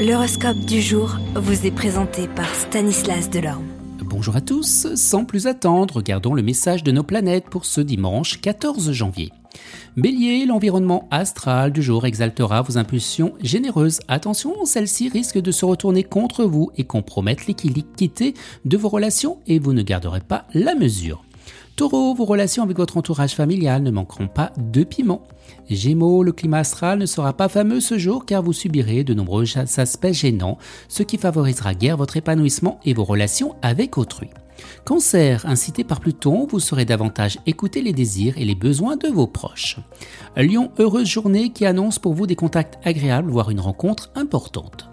L'horoscope du jour vous est présenté par Stanislas Delorme. Bonjour à tous, sans plus attendre, regardons le message de nos planètes pour ce dimanche 14 janvier. Bélier, l'environnement astral du jour exaltera vos impulsions généreuses. Attention, celles-ci risquent de se retourner contre vous et compromettre l'équité de vos relations et vous ne garderez pas la mesure. Taureau, vos relations avec votre entourage familial ne manqueront pas de piment. Gémeaux, le climat astral ne sera pas fameux ce jour car vous subirez de nombreux aspects gênants, ce qui favorisera guère votre épanouissement et vos relations avec autrui. Cancer, incité par Pluton, vous saurez davantage écouter les désirs et les besoins de vos proches. Lion, heureuse journée qui annonce pour vous des contacts agréables, voire une rencontre importante.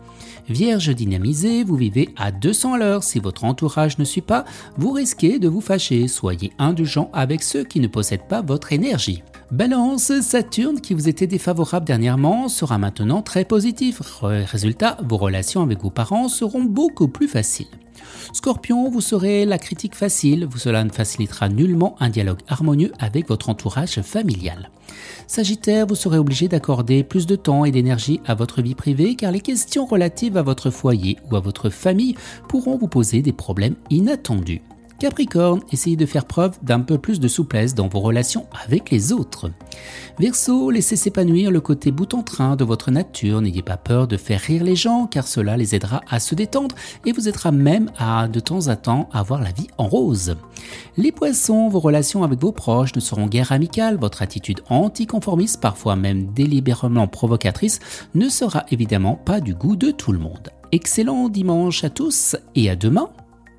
Vierge dynamisée, vous vivez à 200 à l'heure. Si votre entourage ne suit pas, vous risquez de vous fâcher. Soyez indulgent avec ceux qui ne possèdent pas votre énergie. Balance, Saturne qui vous était défavorable dernièrement sera maintenant très positif. Résultat, vos relations avec vos parents seront beaucoup plus faciles. Scorpion, vous serez la critique facile, cela ne facilitera nullement un dialogue harmonieux avec votre entourage familial. Sagittaire, vous serez obligé d'accorder plus de temps et d'énergie à votre vie privée car les questions relatives à votre foyer ou à votre famille pourront vous poser des problèmes inattendus. Capricorne, essayez de faire preuve d'un peu plus de souplesse dans vos relations avec les autres. Verseau, laissez s'épanouir le côté bout en train de votre nature, n'ayez pas peur de faire rire les gens car cela les aidera à se détendre et vous aidera même à de temps à temps avoir la vie en rose. Les poissons, vos relations avec vos proches ne seront guère amicales, votre attitude anticonformiste, parfois même délibérément provocatrice, ne sera évidemment pas du goût de tout le monde. Excellent dimanche à tous et à demain